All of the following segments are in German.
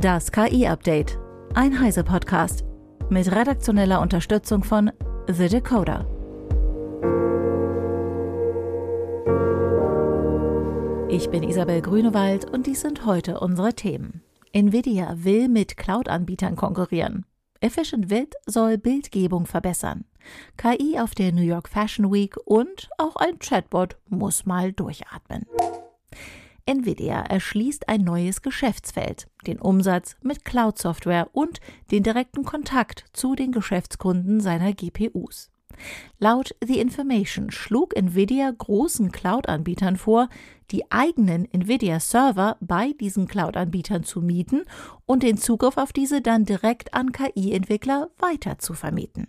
Das KI-Update. Ein Heise-Podcast. Mit redaktioneller Unterstützung von The Decoder. Ich bin Isabel Grünewald und dies sind heute unsere Themen. Nvidia will mit Cloud-Anbietern konkurrieren. Efficient Vid soll Bildgebung verbessern. KI auf der New York Fashion Week und auch ein Chatbot muss mal durchatmen. Nvidia erschließt ein neues Geschäftsfeld, den Umsatz mit Cloud-Software und den direkten Kontakt zu den Geschäftskunden seiner GPUs. Laut The Information schlug Nvidia großen Cloud-Anbietern vor, die eigenen Nvidia-Server bei diesen Cloud-Anbietern zu mieten und den Zugriff auf diese dann direkt an KI-Entwickler weiter zu vermieten.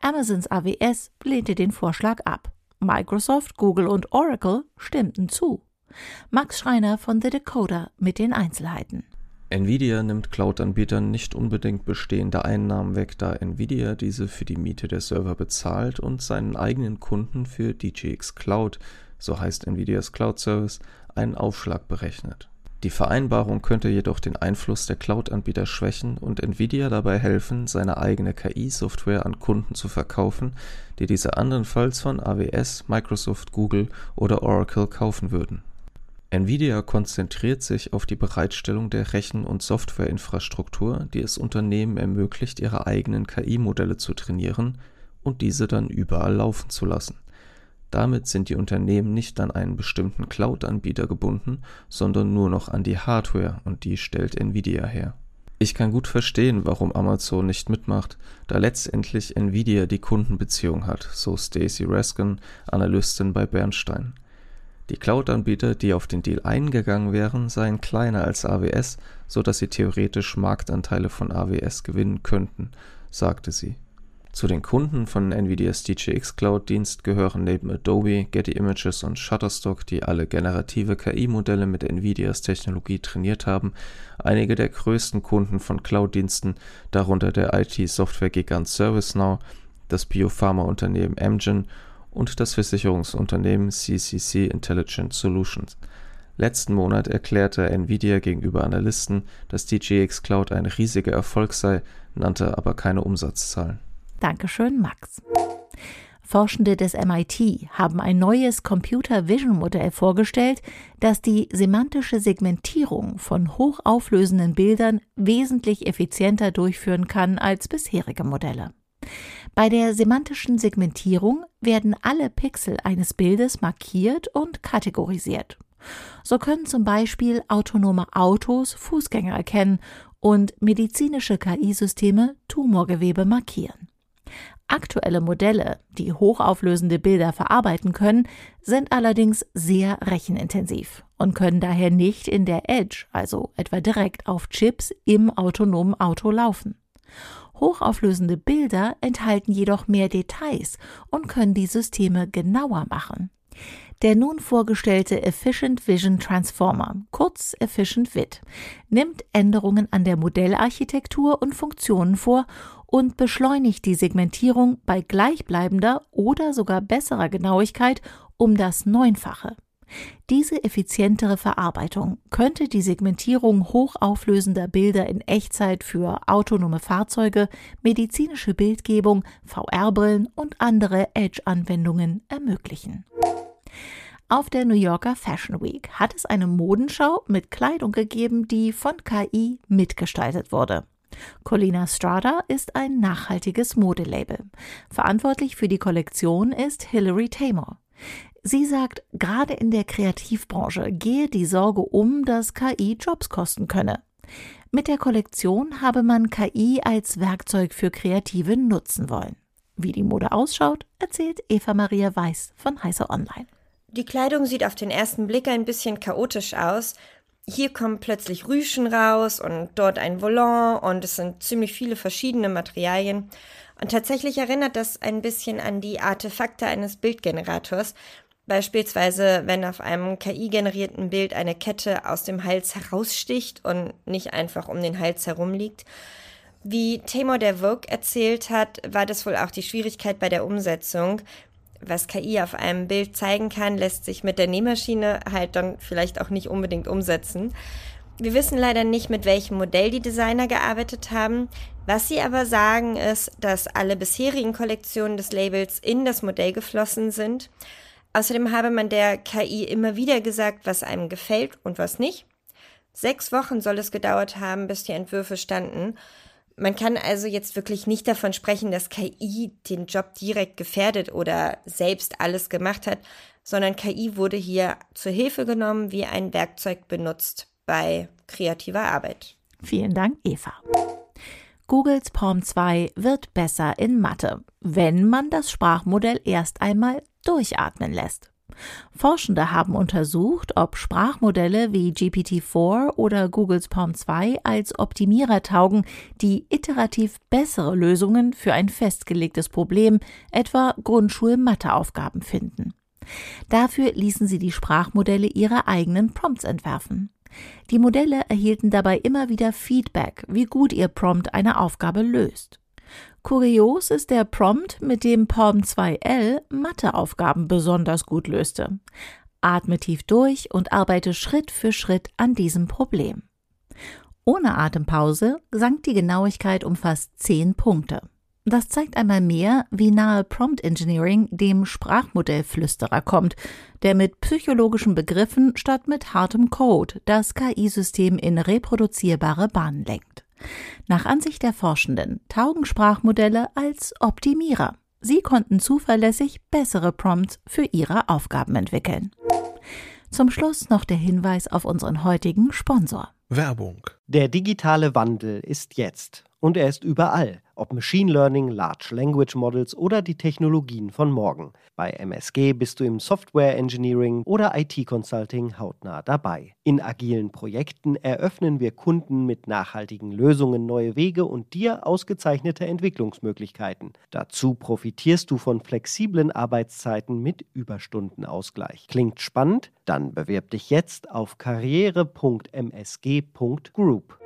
Amazons AWS lehnte den Vorschlag ab. Microsoft, Google und Oracle stimmten zu. Max Schreiner von The Decoder mit den Einzelheiten. Nvidia nimmt Cloud-Anbietern nicht unbedingt bestehende Einnahmen weg, da Nvidia diese für die Miete der Server bezahlt und seinen eigenen Kunden für DGX Cloud, so heißt Nvidias Cloud Service, einen Aufschlag berechnet. Die Vereinbarung könnte jedoch den Einfluss der Cloud-Anbieter schwächen und Nvidia dabei helfen, seine eigene KI-Software an Kunden zu verkaufen, die diese andernfalls von AWS, Microsoft, Google oder Oracle kaufen würden. Nvidia konzentriert sich auf die Bereitstellung der Rechen- und Softwareinfrastruktur, die es Unternehmen ermöglicht, ihre eigenen KI-Modelle zu trainieren und diese dann überall laufen zu lassen damit sind die Unternehmen nicht an einen bestimmten Cloud-Anbieter gebunden, sondern nur noch an die Hardware und die stellt Nvidia her. Ich kann gut verstehen, warum Amazon nicht mitmacht, da letztendlich Nvidia die Kundenbeziehung hat, so Stacy Raskin, Analystin bei Bernstein. Die Cloud-Anbieter, die auf den Deal eingegangen wären, seien kleiner als AWS, so dass sie theoretisch Marktanteile von AWS gewinnen könnten, sagte sie. Zu den Kunden von NVIDIAs DJX Cloud-Dienst gehören neben Adobe, Getty Images und Shutterstock, die alle generative KI-Modelle mit NVIDIAs Technologie trainiert haben, einige der größten Kunden von Cloud-Diensten, darunter der IT-Software-Gigant ServiceNow, das Biopharma-Unternehmen Amgen und das Versicherungsunternehmen CCC Intelligent Solutions. Letzten Monat erklärte Nvidia gegenüber Analysten, dass DJX Cloud ein riesiger Erfolg sei, nannte aber keine Umsatzzahlen. Dankeschön, Max. Forschende des MIT haben ein neues Computer Vision Modell vorgestellt, das die semantische Segmentierung von hochauflösenden Bildern wesentlich effizienter durchführen kann als bisherige Modelle. Bei der semantischen Segmentierung werden alle Pixel eines Bildes markiert und kategorisiert. So können zum Beispiel autonome Autos Fußgänger erkennen und medizinische KI-Systeme Tumorgewebe markieren. Aktuelle Modelle, die hochauflösende Bilder verarbeiten können, sind allerdings sehr rechenintensiv und können daher nicht in der Edge, also etwa direkt auf Chips im autonomen Auto laufen. Hochauflösende Bilder enthalten jedoch mehr Details und können die Systeme genauer machen. Der nun vorgestellte Efficient Vision Transformer, kurz Efficient VID, nimmt Änderungen an der Modellarchitektur und Funktionen vor und beschleunigt die Segmentierung bei gleichbleibender oder sogar besserer Genauigkeit um das Neunfache. Diese effizientere Verarbeitung könnte die Segmentierung hochauflösender Bilder in Echtzeit für autonome Fahrzeuge, medizinische Bildgebung, VR-Brillen und andere Edge-Anwendungen ermöglichen. Auf der New Yorker Fashion Week hat es eine Modenschau mit Kleidung gegeben, die von KI mitgestaltet wurde. Colina Strada ist ein nachhaltiges Modelabel. Verantwortlich für die Kollektion ist Hilary Taymor. Sie sagt, gerade in der Kreativbranche gehe die Sorge um, dass KI Jobs kosten könne. Mit der Kollektion habe man KI als Werkzeug für Kreative nutzen wollen. Wie die Mode ausschaut, erzählt Eva Maria Weiß von Heißer Online. Die Kleidung sieht auf den ersten Blick ein bisschen chaotisch aus. Hier kommen plötzlich Rüschen raus und dort ein Volant und es sind ziemlich viele verschiedene Materialien. Und tatsächlich erinnert das ein bisschen an die Artefakte eines Bildgenerators. Beispielsweise, wenn auf einem KI-generierten Bild eine Kette aus dem Hals heraussticht und nicht einfach um den Hals herum liegt. Wie Tamor der Vogue erzählt hat, war das wohl auch die Schwierigkeit bei der Umsetzung. Was KI auf einem Bild zeigen kann, lässt sich mit der Nähmaschine halt dann vielleicht auch nicht unbedingt umsetzen. Wir wissen leider nicht, mit welchem Modell die Designer gearbeitet haben. Was sie aber sagen, ist, dass alle bisherigen Kollektionen des Labels in das Modell geflossen sind. Außerdem habe man der KI immer wieder gesagt, was einem gefällt und was nicht. Sechs Wochen soll es gedauert haben, bis die Entwürfe standen. Man kann also jetzt wirklich nicht davon sprechen, dass KI den Job direkt gefährdet oder selbst alles gemacht hat, sondern KI wurde hier zur Hilfe genommen, wie ein Werkzeug benutzt bei kreativer Arbeit. Vielen Dank, Eva. Googles Palm 2 wird besser in Mathe, wenn man das Sprachmodell erst einmal durchatmen lässt. Forschende haben untersucht, ob Sprachmodelle wie GPT-4 oder Googles Palm 2 als Optimierer taugen, die iterativ bessere Lösungen für ein festgelegtes Problem, etwa Grundschul-Matheaufgaben finden. Dafür ließen sie die Sprachmodelle ihre eigenen Prompts entwerfen. Die Modelle erhielten dabei immer wieder Feedback, wie gut ihr Prompt eine Aufgabe löst. Kurios ist der Prompt, mit dem Palm 2L Matheaufgaben besonders gut löste. Atme tief durch und arbeite Schritt für Schritt an diesem Problem. Ohne Atempause sank die Genauigkeit um fast 10 Punkte. Das zeigt einmal mehr, wie nahe Prompt Engineering dem Sprachmodellflüsterer kommt, der mit psychologischen Begriffen statt mit hartem Code das KI-System in reproduzierbare Bahnen lenkt. Nach Ansicht der Forschenden taugen Sprachmodelle als Optimierer. Sie konnten zuverlässig bessere Prompts für ihre Aufgaben entwickeln. Zum Schluss noch der Hinweis auf unseren heutigen Sponsor. Werbung. Der digitale Wandel ist jetzt und er ist überall ob Machine Learning, Large Language Models oder die Technologien von morgen. Bei MSG bist du im Software Engineering oder IT Consulting hautnah dabei. In agilen Projekten eröffnen wir Kunden mit nachhaltigen Lösungen neue Wege und dir ausgezeichnete Entwicklungsmöglichkeiten. Dazu profitierst du von flexiblen Arbeitszeiten mit Überstundenausgleich. Klingt spannend? Dann bewirb dich jetzt auf karriere.msg.group.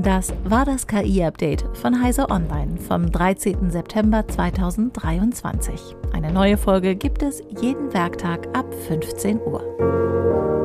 Das war das KI-Update von Heise Online vom 13. September 2023. Eine neue Folge gibt es jeden Werktag ab 15 Uhr.